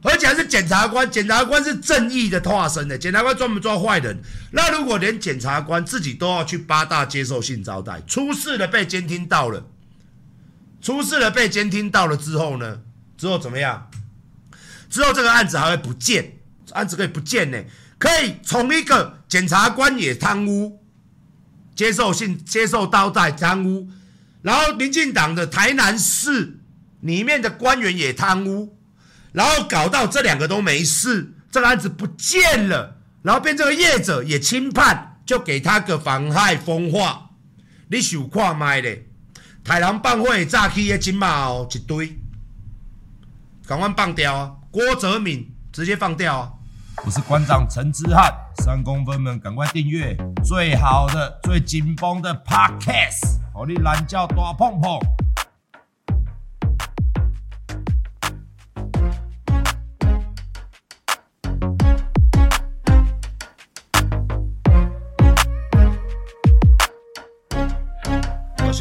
而且还是检察官，检察官是正义的化身的，检察官专门抓坏人。那如果连检察官自己都要去八大接受性招待，出事了被监听到了，出事了被监听到了之后呢？之后怎么样？之后这个案子还会不见，案子可以不见呢？可以从一个检察官也贪污，接受性接受招待贪污，然后民进党的台南市里面的官员也贪污。然后搞到这两个都没事，这个案子不见了，然后变这个业者也轻判，就给他个妨害风化。你想看麦咧？台南办会炸起的金马哦一堆，赶快放掉啊！郭泽敏直接放掉啊！我是馆长陈之汉，三公分们赶快订阅最好的、最紧绷的 Podcast，好你懒觉大碰碰。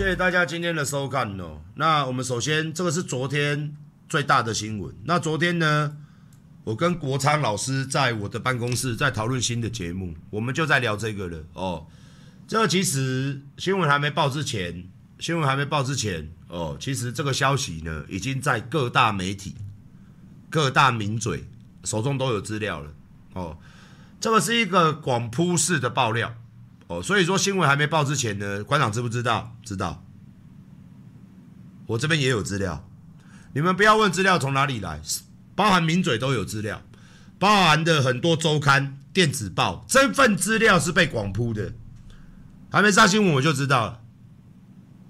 谢谢大家今天的收看哦。那我们首先，这个是昨天最大的新闻。那昨天呢，我跟国昌老师在我的办公室在讨论新的节目，我们就在聊这个了哦。这个其实新闻还没报之前，新闻还没报之前哦，其实这个消息呢，已经在各大媒体、各大名嘴手中都有资料了哦。这个是一个广铺式的爆料。哦，所以说新闻还没报之前呢，馆长知不知道？知道。我这边也有资料，你们不要问资料从哪里来，包含名嘴都有资料，包含的很多周刊、电子报，这份资料是被广铺的，还没上新闻我就知道了。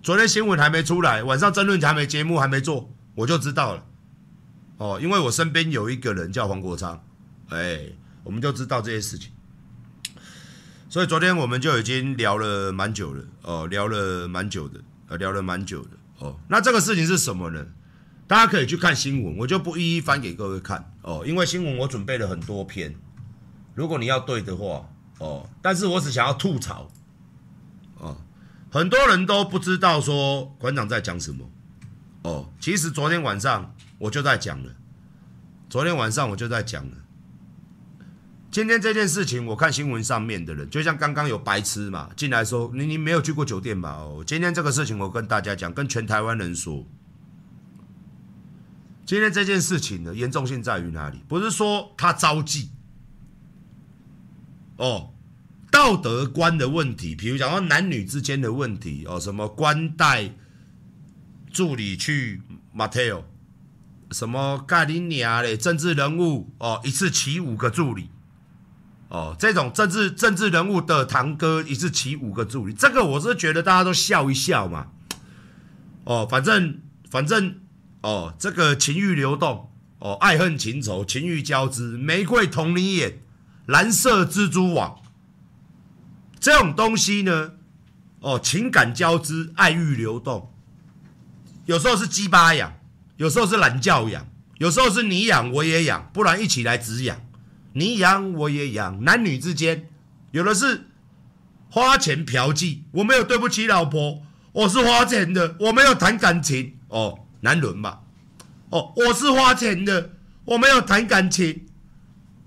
昨天新闻还没出来，晚上争论还没节目还没做，我就知道了。哦，因为我身边有一个人叫黄国昌，哎，我们就知道这些事情。所以昨天我们就已经聊了蛮久了哦，聊了蛮久的，呃，聊了蛮久的哦。那这个事情是什么呢？大家可以去看新闻，我就不一一翻给各位看哦，因为新闻我准备了很多篇。如果你要对的话哦，但是我只想要吐槽哦，很多人都不知道说馆长在讲什么哦。其实昨天晚上我就在讲了，昨天晚上我就在讲了。今天这件事情，我看新闻上面的人，就像刚刚有白痴嘛进来说，你你没有去过酒店吧？哦，今天这个事情，我跟大家讲，跟全台湾人说，今天这件事情的严重性在于哪里？不是说他招妓，哦，道德观的问题，比如讲到男女之间的问题，哦，什么官带助理去 motel，什么盖里尼亚的政治人物，哦，一次起五个助理。哦，这种政治政治人物的堂哥一次请五个助理，这个我是觉得大家都笑一笑嘛。哦，反正反正哦，这个情欲流动，哦，爱恨情仇，情欲交织，玫瑰瞳铃眼，蓝色蜘蛛网，这种东西呢，哦，情感交织，爱欲流动，有时候是鸡巴养，有时候是懒觉养，有时候是你养我也养，不然一起来止养。你养我也养，男女之间有的是花钱嫖妓，我没有对不起老婆，我是花钱的，我没有谈感情。哦，男人嘛，哦，我是花钱的，我没有谈感情，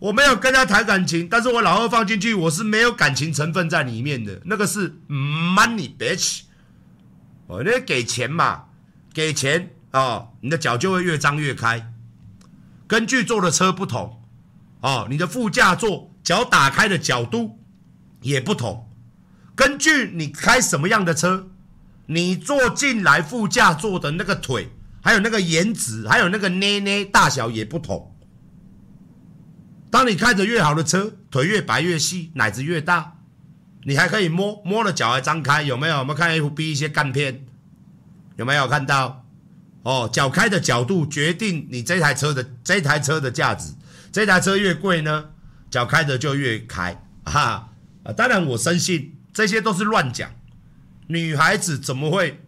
我没有跟他谈感情，但是我老二放进去，我是没有感情成分在里面的，那个是 money bitch，哦，那给钱嘛，给钱哦，你的脚就会越张越开，根据坐的车不同。哦，你的副驾座脚打开的角度也不同，根据你开什么样的车，你坐进来副驾座的那个腿，还有那个颜值，还有那个捏捏大小也不同。当你开着越好的车，腿越白越细，奶子越大，你还可以摸摸了脚还张开，有没有？我们看 FB 一些干片，有没有看到？哦，脚开的角度决定你这台车的这台车的价值。这台车越贵呢，脚开的就越开。哈啊，当然我深信这些都是乱讲。女孩子怎么会？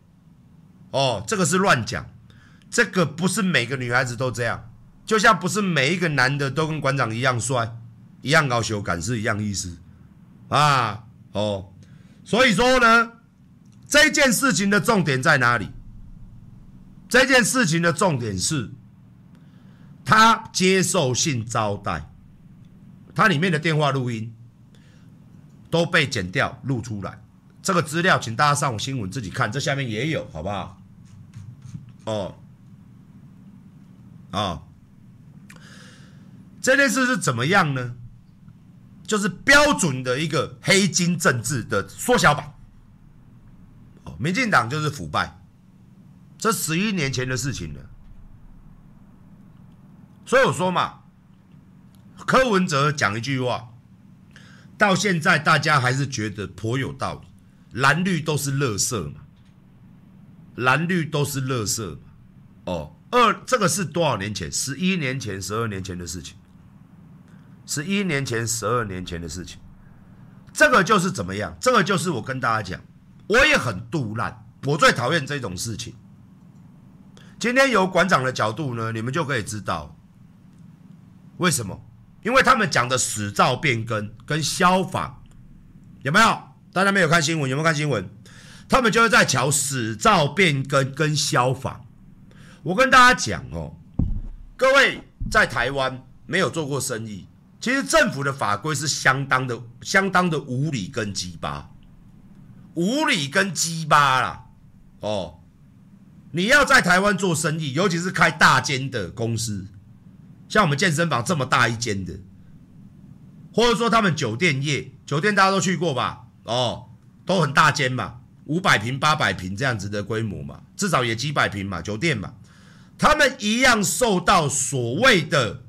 哦，这个是乱讲，这个不是每个女孩子都这样。就像不是每一个男的都跟馆长一样帅，一样高修感是一样意思啊哦，所以说呢，这件事情的重点在哪里？这件事情的重点是，他接受性招待，他里面的电话录音都被剪掉录出来，这个资料请大家上网新闻自己看，这下面也有，好不好？哦，啊、哦。这件事是怎么样呢？就是标准的一个黑金政治的缩小版。哦，民进党就是腐败，这十一年前的事情了。所以我说嘛，柯文哲讲一句话，到现在大家还是觉得颇有道理。蓝绿都是垃圾嘛，蓝绿都是垃圾嘛。哦，二这个是多少年前？十一年前、十二年前的事情。十一年前、十二年前的事情，这个就是怎么样？这个就是我跟大家讲，我也很肚烂，我最讨厌这种事情。今天由馆长的角度呢，你们就可以知道为什么？因为他们讲的使照变更跟消防有没有？大家没有看新闻？有没有看新闻？他们就是在瞧使照变更跟消防。我跟大家讲哦，各位在台湾没有做过生意。其实政府的法规是相当的、相当的无理跟鸡巴，无理跟鸡巴啦。哦，你要在台湾做生意，尤其是开大间的公司，像我们健身房这么大一间的，或者说他们酒店业，酒店大家都去过吧？哦，都很大间嘛，五百平、八百平这样子的规模嘛，至少也几百平嘛，酒店嘛，他们一样受到所谓的。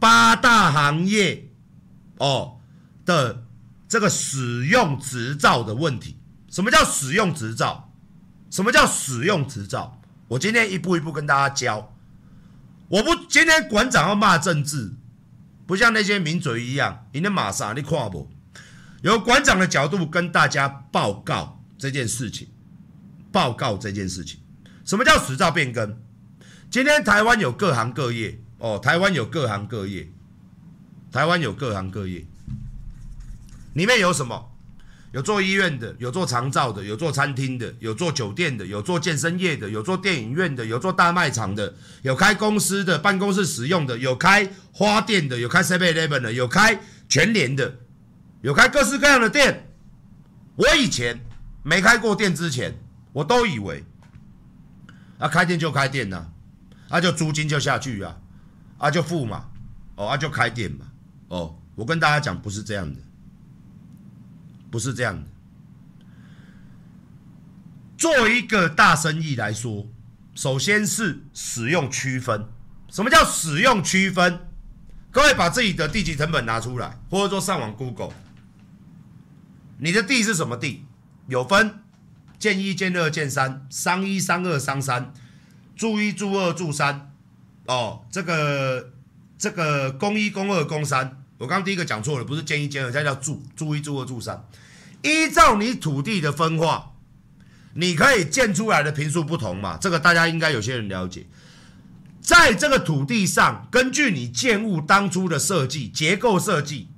八大行业哦的这个使用执照的问题，什么叫使用执照？什么叫使用执照？我今天一步一步跟大家教。我不今天馆长要骂政治，不像那些名嘴一样，你的马上你看不？由馆长的角度跟大家报告这件事情，报告这件事情。什么叫使照变更？今天台湾有各行各业。哦，台湾有各行各业，台湾有各行各业，里面有什么？有做医院的，有做长照的，有做餐厅的，有做酒店的，有做健身业的，有做电影院的，有做大卖场的，有开公司的办公室使用的，有开花店的，有开 Seven Eleven 的，有开全联的，有开各式各样的店。我以前没开过店之前，我都以为啊，开店就开店呐、啊，啊、就租金就下去啊。啊，就付嘛，哦，啊，就开店嘛，哦，我跟大家讲，不是这样的，不是这样的。做一个大生意来说，首先是使用区分。什么叫使用区分？各位把自己的地籍成本拿出来，或者说上网 Google，你的地是什么地？有分建一、建二、建三，商一、商二、商三，住一、住二、住三。哦，这个这个公一、公二、公三，我刚第一个讲错了，不是建一、建二，它叫住住一、住二、住三。依照你土地的分化，你可以建出来的坪数不同嘛？这个大家应该有些人了解。在这个土地上，根据你建物当初的设计、结构设计、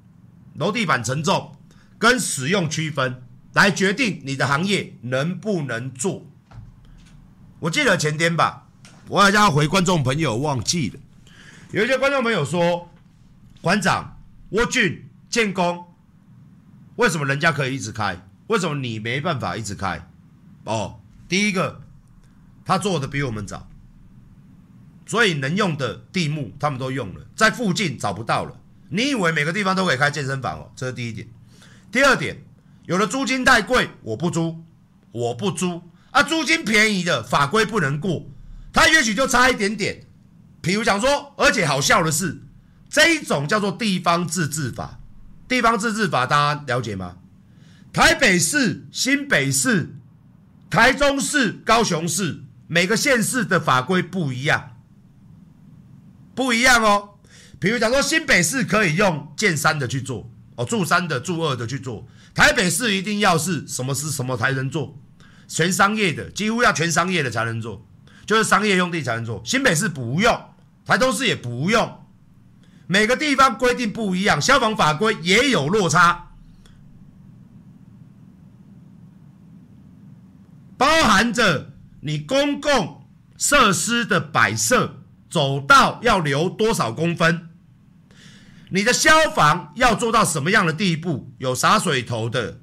楼地板承重跟使用区分，来决定你的行业能不能做。我记得前天吧。我好像回观众朋友忘记了，有一些观众朋友说，馆长沃俊建工，为什么人家可以一直开？为什么你没办法一直开？哦，第一个，他做的比我们早，所以能用的地目他们都用了，在附近找不到了。你以为每个地方都可以开健身房哦？这是第一点。第二点，有的租金太贵，我不租，我不租啊，租金便宜的法规不能过，他也许就差一点点。比如讲说，而且好笑的是，这一种叫做地方自治法，地方自治法大家了解吗？台北市、新北市、台中市、高雄市，每个县市的法规不一样，不一样哦。比如讲说，新北市可以用建三的去做哦，住三的、住二的去做。台北市一定要是什么是什么才能做，全商业的，几乎要全商业的才能做，就是商业用地才能做。新北市不用，台中市也不用，每个地方规定不一样，消防法规也有落差，包含着你公共设施的摆设，走道要留多少公分。你的消防要做到什么样的地步？有洒水头的，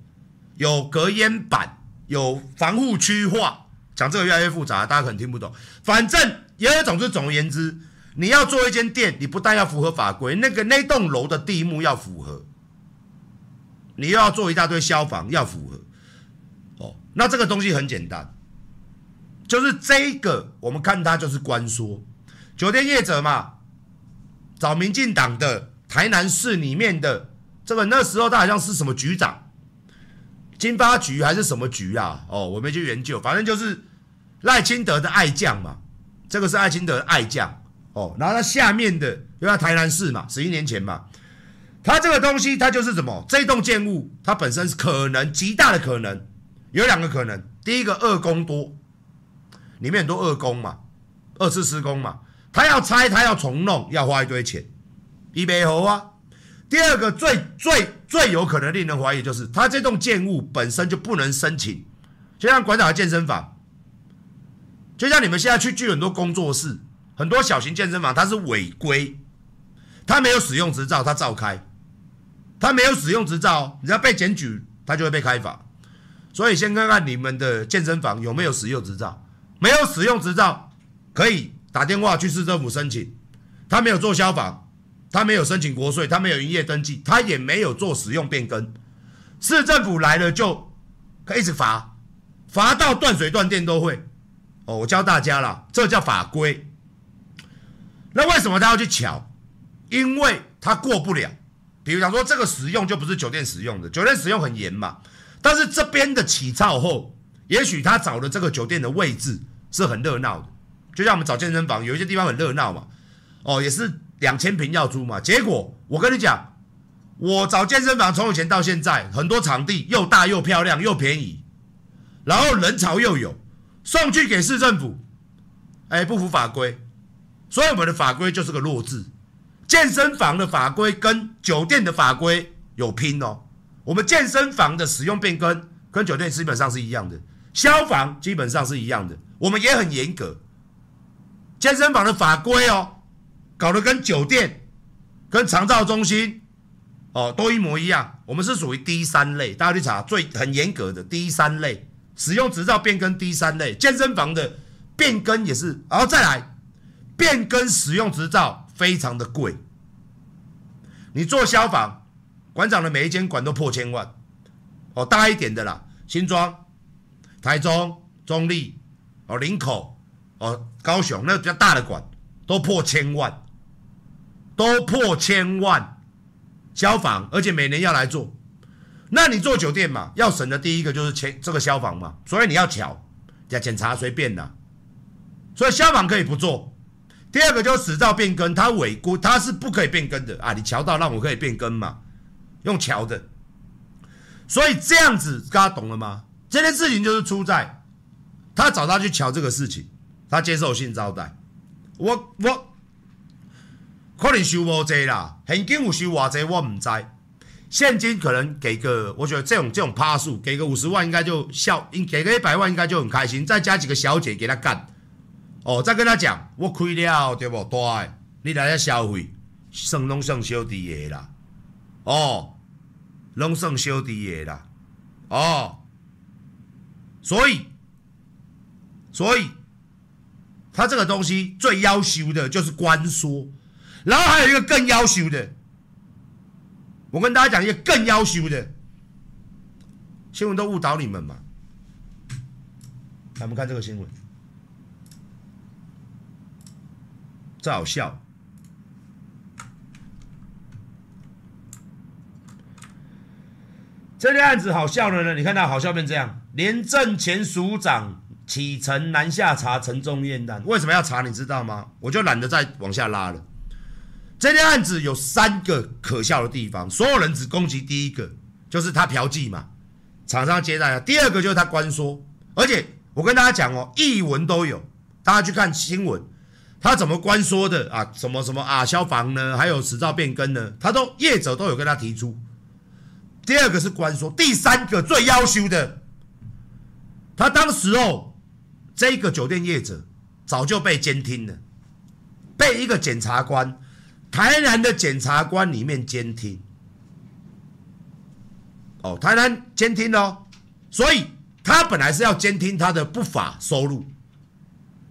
有隔烟板，有防护区划。讲这个越来越复杂，大家可能听不懂。反正也有总之，总而言之，你要做一间店，你不但要符合法规，那个那栋楼的地目要符合，你又要做一大堆消防要符合。哦，那这个东西很简单，就是这个，我们看它就是关说，酒店业者嘛，找民进党的。台南市里面的这个那时候他好像是什么局长，金发局还是什么局啊？哦，我没去研究，反正就是赖清德的爱将嘛。这个是赖清德的爱将哦。然后他下面的因为他台南市嘛，十一年前嘛，他这个东西它就是什么？这栋建物它本身是可能极大的可能有两个可能，第一个二工多，里面很多二工嘛，二次施工嘛，他要拆他要重弄要花一堆钱。一杯猴啊！第二个最最最有可能令人怀疑，就是他这栋建物本身就不能申请，就像馆长的健身房，就像你们现在去聚很多工作室，很多小型健身房，它是违规，它没有使用执照，它照开，它没有使用执照，你要被检举，它就会被开罚。所以先看看你们的健身房有没有使用执照，没有使用执照，可以打电话去市政府申请，他没有做消防。他没有申请国税，他没有营业登记，他也没有做使用变更，市政府来了就可以一直罚，罚到断水断电都会。哦，我教大家了，这叫法规。那为什么他要去乔？因为他过不了。比如讲说，这个使用就不是酒店使用的，酒店使用很严嘛。但是这边的起草后，也许他找的这个酒店的位置是很热闹的，就像我们找健身房，有一些地方很热闹嘛。哦，也是。两千平要租嘛？结果我跟你讲，我找健身房从以前到现在，很多场地又大又漂亮又便宜，然后人潮又有，送去给市政府，哎，不符法规，所以我们的法规就是个弱智。健身房的法规跟酒店的法规有拼哦。我们健身房的使用变更跟酒店基本上是一样的，消防基本上是一样的，我们也很严格。健身房的法规哦。搞得跟酒店、跟长照中心，哦，都一模一样。我们是属于第三类，大家去查最很严格的第三类，使用执照变更第三类。健身房的变更也是，然后再来变更使用执照非常的贵。你做消防馆长的每一间馆都破千万，哦，大一点的啦，新庄、台中、中立、哦，林口、哦，高雄那个比较大的馆都破千万。都破千万消防，而且每年要来做。那你做酒店嘛，要省的第一个就是钱，这个消防嘛，所以你要巧，要检查随便的。所以消防可以不做。第二个就是死照变更，他违规，他是不可以变更的啊！你乔到让我可以变更嘛，用乔的。所以这样子，大家懂了吗？这件事情就是出在他找他去瞧这个事情，他接受性招待。我我。可能收无济啦，现金有收偌济我唔知。现金可能给个，我觉得这种这种趴数，给个五十万应该就笑，给个一百万应该就很开心。再加几个小姐给他干，哦，再跟他讲，我亏了对不？对，你来遐消费，算拢算小弟的啦，哦，拢算小弟的啦，哦，所以，所以，他这个东西最要求的就是官说。然后还有一个更要求的，我跟大家讲一个更要求的新闻，都误导你们嘛。来，我们看这个新闻，这好笑。这件案子好笑的呢，你看到好笑变这样，廉政前署长启程南下查陈宗彦案，为什么要查？你知道吗？我就懒得再往下拉了。这件案子有三个可笑的地方，所有人只攻击第一个，就是他嫖妓嘛，厂商接待他；第二个就是他关说，而且我跟大家讲哦，译文都有，大家去看新闻，他怎么关说的啊？什么什么啊？消防呢？还有执照变更呢？他都业者都有跟他提出。第二个是关说，第三个最要求的，他当时哦，这个酒店业者早就被监听了，被一个检察官，台南的检察官里面监听，哦，台南监听哦，所以他本来是要监听他的不法收入，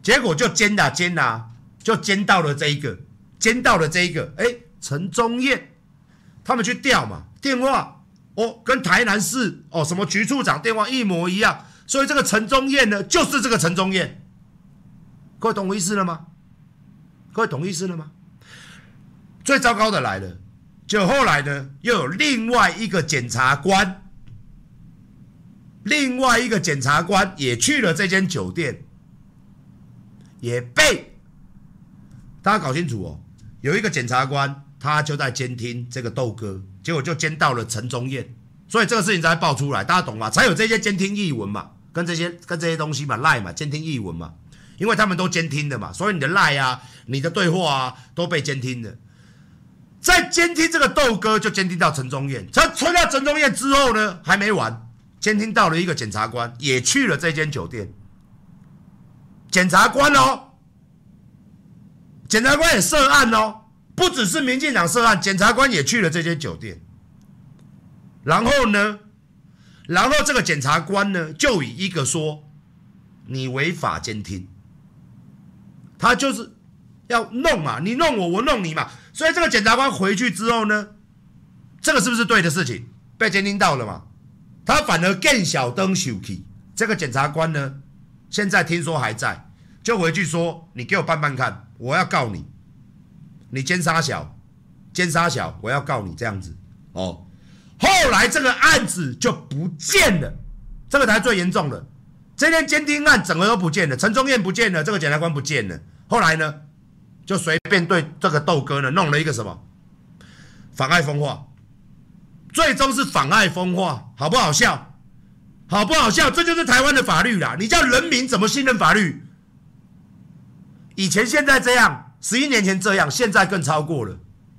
结果就监啊监啊，就监到了这一个，监到了这一个，哎，陈宗彦，他们去调嘛，电话。哦，跟台南市哦什么局处长电话一模一样，所以这个陈宗彦呢，就是这个陈宗彦。各位懂我意思了吗？各位懂意思了吗？最糟糕的来了，就后来呢，又有另外一个检察官，另外一个检察官也去了这间酒店，也被大家搞清楚哦，有一个检察官。他就在监听这个豆哥，结果就监到了陈宗彦，所以这个事情才爆出来，大家懂吗？才有这些监听译文嘛，跟这些跟这些东西嘛，赖嘛，监听译文嘛，因为他们都监听的嘛，所以你的赖啊，你的对话啊都被监听的。在监听这个豆哥，就监听到陈宗彦，他传到陈宗彦之后呢，还没完，监听到了一个检察官，也去了这间酒店，检察官哦，检察官也涉案哦。不只是民进党涉案，检察官也去了这间酒店。然后呢，然后这个检察官呢，就以一个说你违法监听，他就是要弄嘛，你弄我，我弄你嘛。所以这个检察官回去之后呢，这个是不是对的事情？被监听到了嘛？他反而更小灯秀气。这个检察官呢，现在听说还在，就回去说你给我办办看，我要告你。你奸杀小，奸杀小，我要告你这样子哦。后来这个案子就不见了，这个才最严重的。这件监听案整个都不见了，陈忠彦不见了，这个检察官不见了。后来呢，就随便对这个豆哥呢弄了一个什么妨碍风化，最终是妨碍风化，好不好笑？好不好笑？这就是台湾的法律啦。你叫人民怎么信任法律？以前现在这样。十一年前这样，现在更超过了。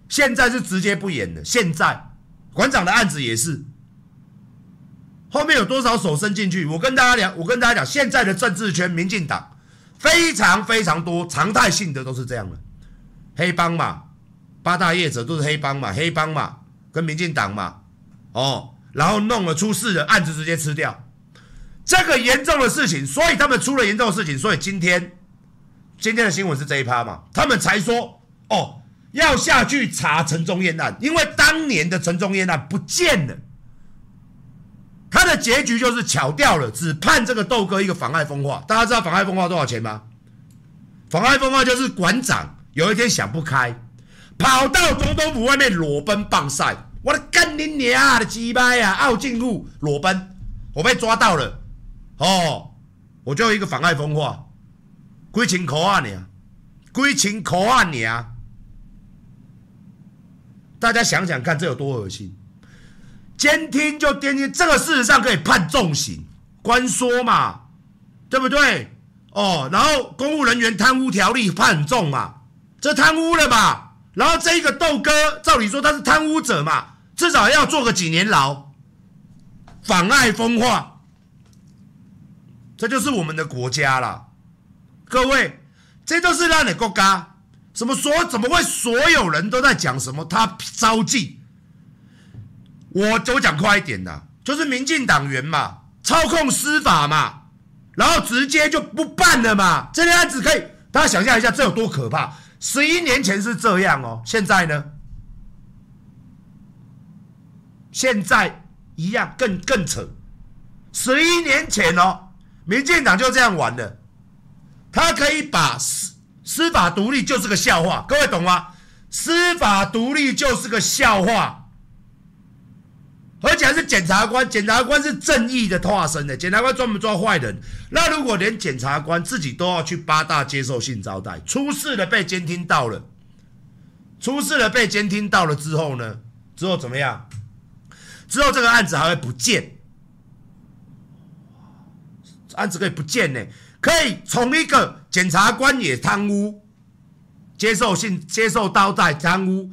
现在是直接不演了。现在馆长的案子也是，后面有多少手伸进去？我跟大家讲，我跟大家讲，现在的政治圈，民进党非常非常多，常态性的都是这样的。黑帮嘛，八大业者都是黑帮嘛，黑帮嘛，跟民进党嘛，哦，然后弄了出事的案子直接吃掉，这个严重的事情，所以他们出了严重的事情，所以今天。今天的新闻是这一趴嘛？他们才说哦，要下去查陈忠彦案，因为当年的陈忠彦案不见了，他的结局就是巧掉了，只判这个豆哥一个妨碍风化。大家知道妨碍风化多少钱吗？妨碍风化就是馆长有一天想不开，跑到总统府外面裸奔棒赛，我的干你娘的鸡巴呀！奥进路裸奔，我被抓到了，哦，我就一个妨碍风化。几千块啊你啊，几千块啊你啊！大家想想看，这有多恶心？监听就监听，这个事实上可以判重刑，关说嘛，对不对？哦，然后公务人员贪污条例判重嘛，这贪污了嘛？然后这一个豆哥，照理说他是贪污者嘛，至少要坐个几年牢，妨碍风化，这就是我们的国家啦。各位，这都是让你国家什么说？怎么会所有人都在讲什么？他招妓，我我讲快一点的，就是民进党员嘛，操控司法嘛，然后直接就不办了嘛。这件案子可以大家想象一下，这有多可怕？十一年前是这样哦，现在呢？现在一样更更扯。十一年前哦。民进党就这样玩的，他可以把司司法独立就是个笑话，各位懂吗？司法独立就是个笑话，而且还是检察官，检察官是正义的化身的，检察官专门抓坏人。那如果连检察官自己都要去八大接受性招待，出事了被监听到了，出事了被监听到了之后呢？之后怎么样？之后这个案子还会不见？案子可以不见呢？可以从一个检察官也贪污，接受性接受招待贪污，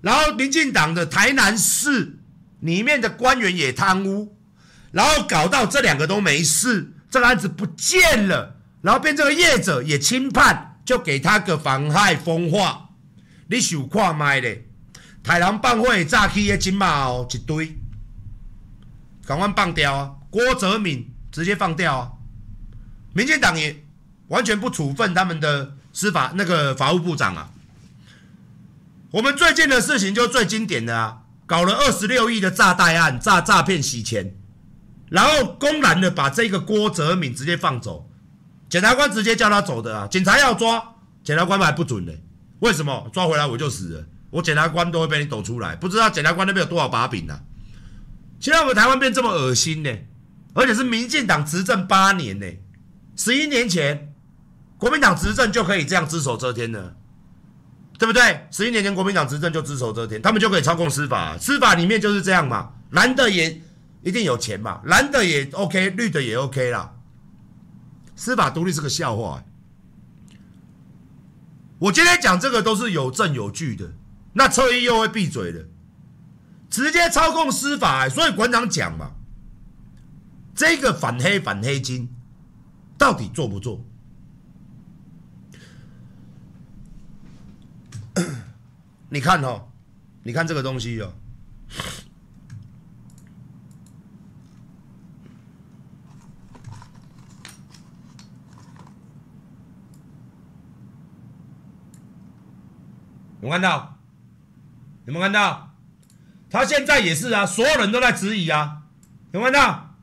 然后民进党的台南市里面的官员也贪污，然后搞到这两个都没事，这个案子不见了，然后变这个业者也轻判，就给他个妨害风化，你想看麦咧？台南办会炸起的金马哦一堆，赶快放掉啊！郭泽敏直接放掉啊！民进党也完全不处分他们的司法那个法务部长啊。我们最近的事情就最经典的啊，搞了二十六亿的诈贷案，诈诈骗洗钱，然后公然的把这个郭泽敏直接放走，检察官直接叫他走的啊，警察要抓，检察官还不准呢，为什么？抓回来我就死了，我检察官都会被你抖出来，不知道检察官那边有多少把柄呢？啊？现在我们台湾变这么恶心呢，而且是民进党执政八年呢。十一年前，国民党执政就可以这样只手遮天了，对不对？十一年前国民党执政就只手遮天，他们就可以操控司法，司法里面就是这样嘛。蓝的也一定有钱嘛，蓝的也 OK，绿的也 OK 啦。司法独立是个笑话。我今天讲这个都是有证有据的，那侧一又会闭嘴的，直接操控司法。所以馆长讲嘛，这个反黑反黑金。到底做不做？你看哦，你看这个东西哦，有看到？有没有看到？他现在也是啊，所有人都在质疑啊，有没有看到？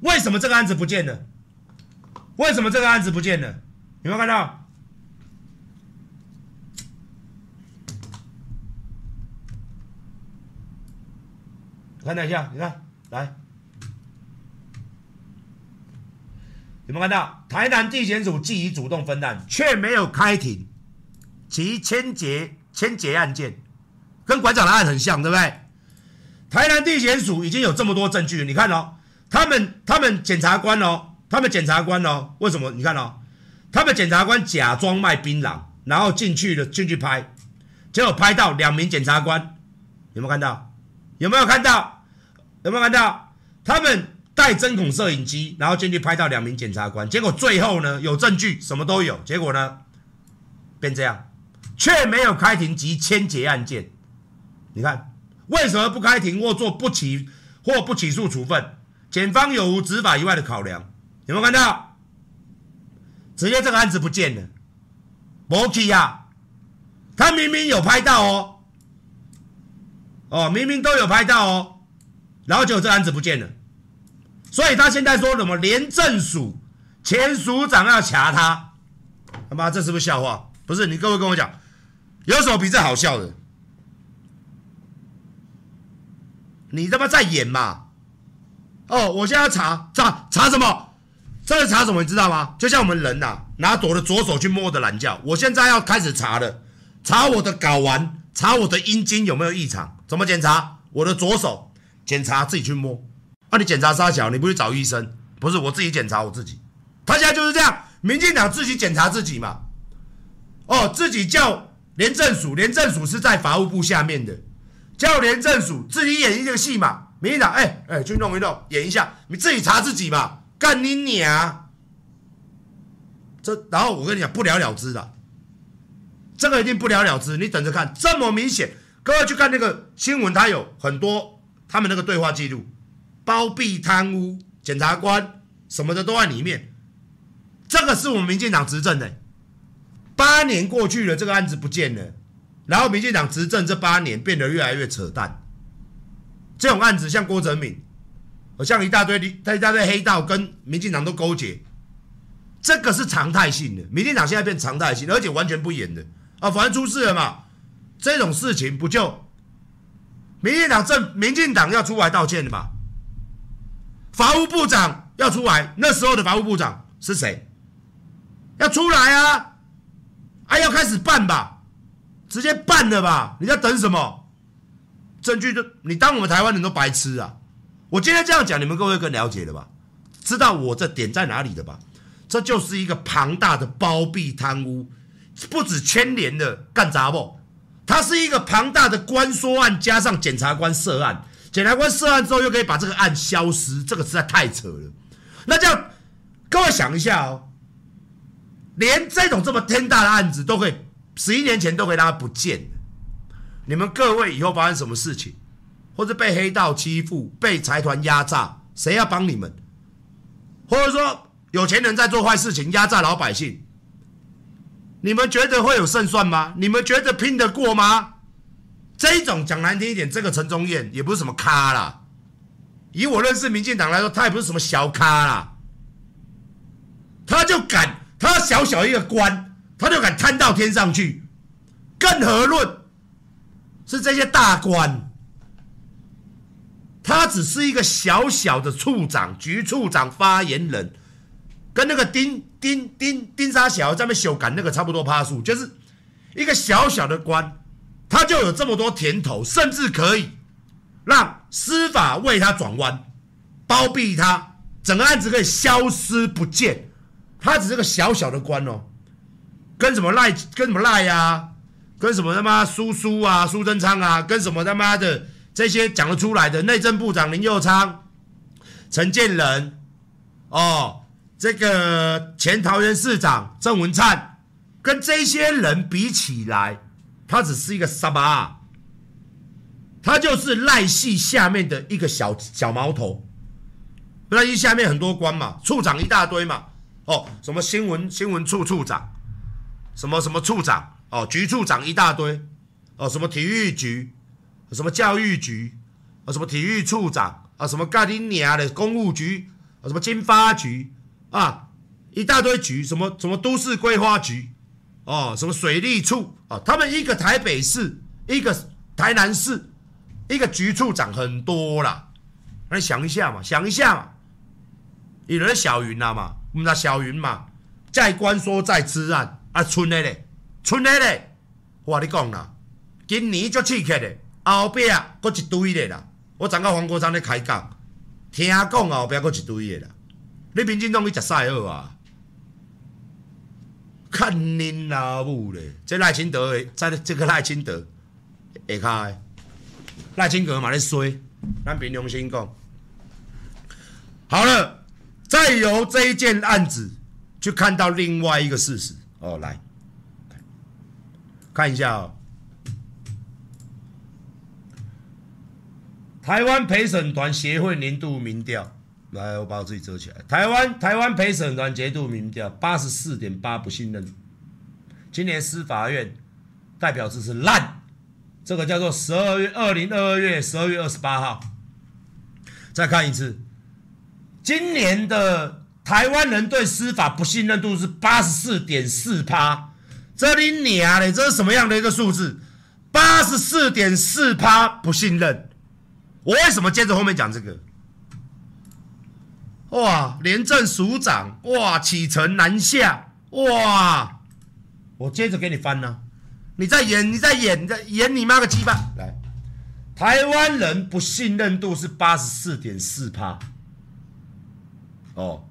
为什么这个案子不见了？为什么这个案子不见了？有没有看到？看等一下，你看，来，有没有看到？台南地检署既已主动分案，却没有开庭其签结签结案件，跟馆长的案很像，对不对？台南地检署已经有这么多证据，你看哦，他们他们检察官哦。他们检察官哦，为什么？你看哦，他们检察官假装卖槟榔，然后进去了，进去拍，结果拍到两名检察官，有没有看到？有没有看到？有没有看到？他们带针孔摄影机，然后进去拍到两名检察官，结果最后呢，有证据，什么都有，结果呢，变这样，却没有开庭及签结案件。你看，为什么不开庭或做不起或不起诉处分？检方有无执法以外的考量？有没有看到？直接这个案子不见了，没去呀！他明明有拍到哦，哦，明明都有拍到哦，然后结果这个案子不见了，所以他现在说什么廉政署前署长要查他，他妈这是不是笑话？不是，你各位跟我讲，有什么比这好笑的？你他妈在演嘛？哦，我现在要查查查什么？这个查什么？你知道吗？就像我们人呐、啊，拿我的左手去摸我的懒觉。我现在要开始查了，查我的睾丸，查我的阴茎有没有异常？怎么检查？我的左手检查，自己去摸。那、你检查啥小？你不去找医生？不是，我自己检查我自己。他现在就是这样，民进党自己检查自己嘛。哦，自己叫廉政署，廉政署是在法务部下面的，叫廉政署自己演一个戏嘛。民进党，哎哎，去弄一弄，演一下，你自己查自己嘛。干你娘！这然后我跟你讲不了了之的，这个一定不了了之。你等着看，这么明显，各位去看那个新闻，它有很多他们那个对话记录，包庇贪污，检察官什么的都在里面。这个是我们民进党执政的，八年过去了，这个案子不见了，然后民进党执政这八年变得越来越扯淡。这种案子像郭哲敏。好像一大堆一大堆黑道跟民进党都勾结，这个是常态性的。民进党现在变常态性，而且完全不演的啊，反正出事了嘛，这种事情不就民进党政民进党要出来道歉的嘛？法务部长要出来，那时候的法务部长是谁？要出来啊！啊，要开始办吧，直接办了吧！你在等什么？证据就你当我们台湾人都白痴啊！我今天这样讲，你们各位更了解了吧？知道我这点在哪里的吧？这就是一个庞大的包庇贪污，不止牵连的干杂不？它是一个庞大的官说案，加上检察官涉案，检察官涉案之后又可以把这个案消失，这个实在太扯了。那这样，各位想一下哦。连这种这么天大的案子都可以，十一年前都可以让它不见。你们各位以后发生什么事情，或者被黑道欺负、被财团压榨，谁要帮你们？或者说有钱人在做坏事情压榨老百姓，你们觉得会有胜算吗？你们觉得拼得过吗？这一种讲难听一点，这个陈忠彦也不是什么咖啦。以我认识民进党来说，他也不是什么小咖啦，他就敢。他小小一个官，他就敢贪到天上去，更何论是这些大官？他只是一个小小的处长、局处长、发言人，跟那个丁丁丁丁沙小在那边修改那个差不多趴数，就是一个小小的官，他就有这么多甜头，甚至可以让司法为他转弯，包庇他，整个案子可以消失不见。他只是个小小的官哦，跟什么赖，跟什么赖呀、啊，跟什么他妈苏苏啊，苏贞昌啊，跟什么他妈的这些讲得出来的内政部长林佑昌、陈建仁，哦，这个前桃园市长郑文灿，跟这些人比起来，他只是一个沙巴，他就是赖系下面的一个小小毛头，赖系下面很多官嘛，处长一大堆嘛。哦，什么新闻新闻处处长，什么什么处长，哦，局处长一大堆，哦，什么体育局，什么教育局，啊，什么体育处长，啊，什么干你娘的公务局，啊，什么经发局，啊，一大堆局，什么什么都市规划局，哦，什么水利处，啊，他们一个台北市，一个台南市，一个局处长很多啦，那你想一下嘛，想一下嘛，有人小云了嘛？我们那小云嘛，在关说在此案啊，春的嘞，春的嘞，我跟你讲啦，今年就刺激的，后壁啊，搁一堆的啦。我昨个黄国昌咧开讲，听讲后壁搁一堆的啦。你民进党去食赛尔啊？看恁老母嘞！这赖清德的，在这个赖清德下骹，赖清德嘛咧衰，咱凭良心讲，好了。再由这一件案子去看到另外一个事实哦，来看一下哦。台湾陪审团协会年度民调，来，我把我自己遮起来。台湾台湾陪审团年度民调八十四点八不信任，今年司法院代表字是烂，这个叫做十二月二零二二月十二月二十八号，再看一次。今年的台湾人对司法不信任度是八十四点四趴，这里娘嘞，这是什么样的一个数字？八十四点四趴不信任。我为什么接着后面讲这个？哇，廉政署长，哇，启程南下，哇，我接着给你翻呢、你在演，你在演，你在演你妈个鸡巴！来，台湾人不信任度是八十四点四趴。哦，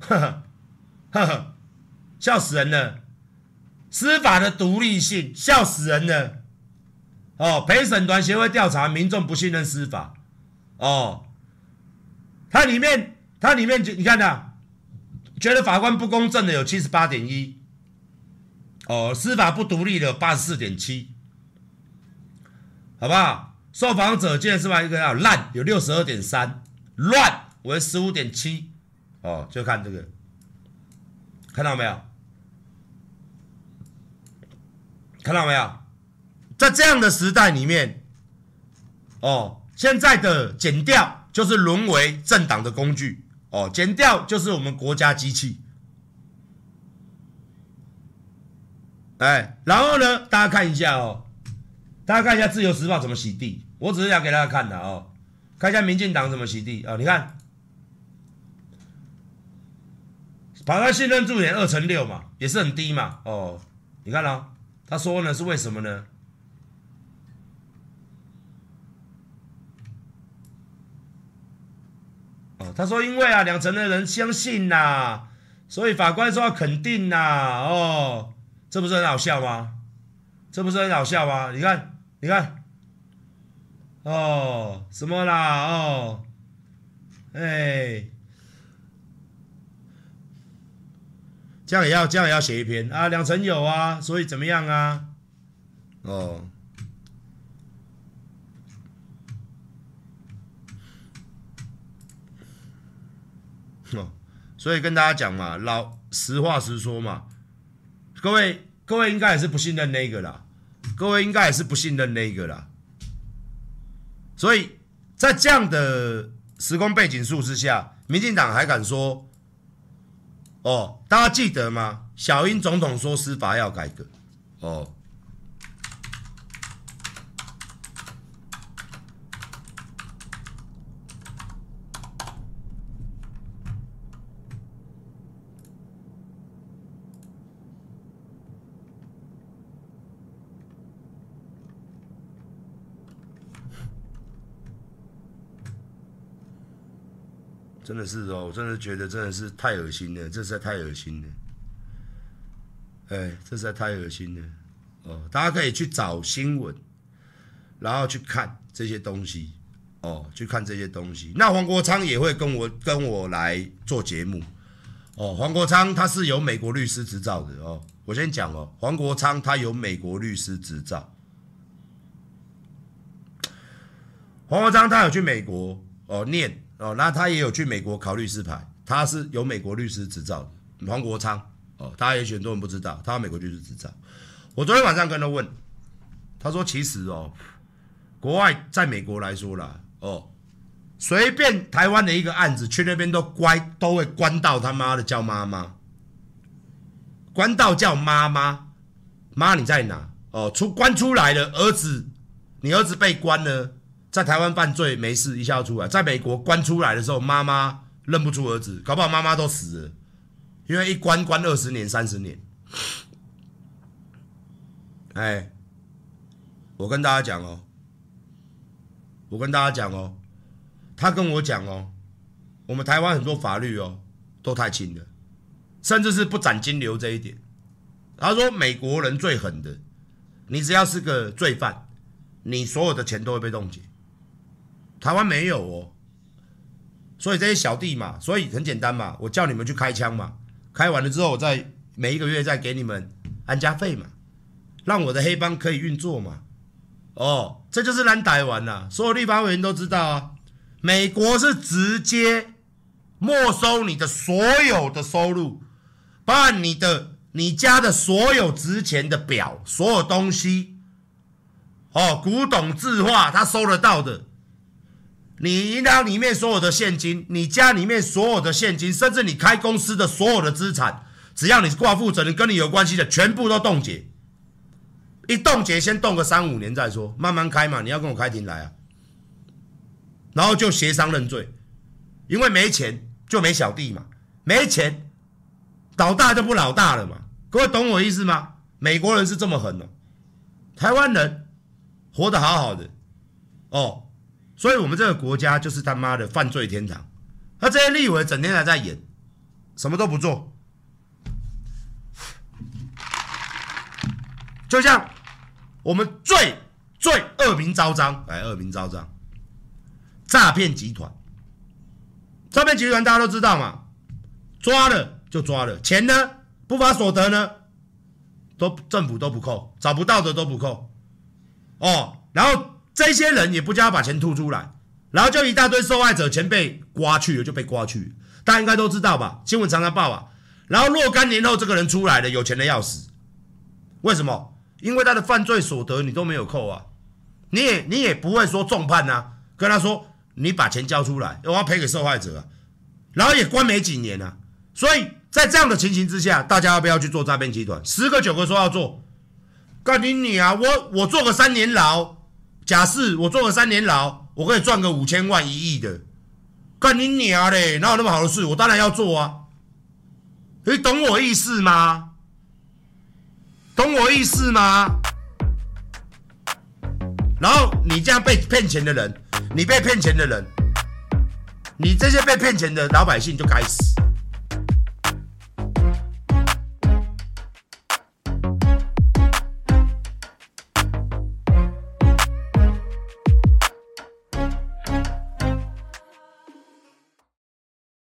呵呵，呵呵，笑死人了！司法的独立性，笑死人了！哦，陪审团协会调查民众不信任司法，哦，它里面，它里面就，你看呐，觉得法官不公正的有七十八点一，哦，司法不独立的八十四点七，好不好？受访者见司法一个要烂，有六十二点三，乱。为十五点七，哦，就看这个，看到没有？看到没有？在这样的时代里面，哦，现在的减调就是沦为政党的工具哦，减调就是我们国家机器。哎，然后呢，大家看一下哦，大家看一下《自由时报》怎么洗地，我只是想给大家看的哦，看一下民进党怎么洗地啊、哦，你看，跑到信任度点二乘六嘛，也是很低嘛，哦，你看哦，他说呢是为什么呢？哦，他说因为啊，两成的人相信呐、啊，所以法官说要肯定呐、啊，哦。这不是很好笑吗？这不是很好笑吗？你看，你看，哦，什么啦？哦，哎，这样也要这样也要写一篇啊？两成有啊，所以怎么样啊？哦，哦，所以跟大家讲嘛，老实话实说嘛。各位，各位应该也是不信任那个啦，各位应该也是不信任那个啦，所以在这样的时空背景数之下，民进党还敢说，哦，大家记得吗？小英总统说司法要改革，哦。真的是哦，我真的觉得真的是太恶心了，这实在太恶心了。哎，这实在太恶心了。哦，大家可以去找新闻，然后去看这些东西。哦，去看这些东西。那黄国昌也会跟我跟我来做节目。哦，黄国昌他是有美国律师执照的哦。我先讲哦，黄国昌他有美国律师执照。黄国昌他有去美国哦念。哦，那他也有去美国考律师牌，他是有美国律师执照的。黄国昌，哦，大家也许很多人不知道，他有美国律师执照。我昨天晚上跟他问，他说其实哦，国外在美国来说啦，哦，随便台湾的一个案子去那边都乖，都会关到他妈的叫妈妈，关到叫妈妈，妈你在哪？哦，出关出来了，儿子，你儿子被关了。在台湾犯罪没事，一下出来。在美国关出来的时候，妈妈认不出儿子，搞不好妈妈都死了，因为一关关二十年、三十年。哎，我跟大家讲哦，我跟大家讲哦，他跟我讲哦，我们台湾很多法律哦都太轻了，甚至是不斩金流这一点。他说美国人最狠的，你只要是个罪犯，你所有的钱都会被冻结。台湾没有哦，所以这些小弟嘛，所以很简单嘛，我叫你们去开枪嘛，开完了之后，我再每一个月再给你们安家费嘛，让我的黑帮可以运作嘛。哦，这就是蓝台湾呐，所有立法委员都知道啊。美国是直接没收你的所有的收入，包含你的你家的所有值钱的表，所有东西，哦，古董字画，他收得到的。你银行里面所有的现金，你家里面所有的现金，甚至你开公司的所有的资产，只要你是挂负责人，跟你有关系的，全部都冻结。一冻结，先冻个三五年再说，慢慢开嘛。你要跟我开庭来啊，然后就协商认罪，因为没钱就没小弟嘛，没钱老大就不老大了嘛。各位懂我意思吗？美国人是这么狠哦，台湾人活得好好的哦。所以，我们这个国家就是他妈的犯罪天堂。他这些立委整天还在演，什么都不做。就像我们最最恶名昭彰，哎，恶名昭彰，诈骗集团。诈骗集团大家都知道嘛，抓了就抓了，钱呢？不法所得呢？都政府都不扣，找不到的都不扣。哦，然后。这些人也不叫他把钱吐出来，然后就一大堆受害者钱被刮去了，就被刮去。大家应该都知道吧？新闻常常报啊。然后若干年后，这个人出来了，有钱的要死。为什么？因为他的犯罪所得你都没有扣啊，你也你也不会说重判啊。跟他说，你把钱交出来，我要赔给受害者啊，然后也关没几年啊，所以在这样的情形之下，大家要不要去做诈骗集团？十个九个说要做，干你你啊！我我做个三年牢，假设我做个三年牢，我可以赚个五千万一亿的，干你娘嘞！哪有那么好的事？我当然要做啊！你懂我意思吗？懂我意思吗？然后你这样被骗钱的人，你被骗钱的人，你这些被骗钱的老百姓就该死。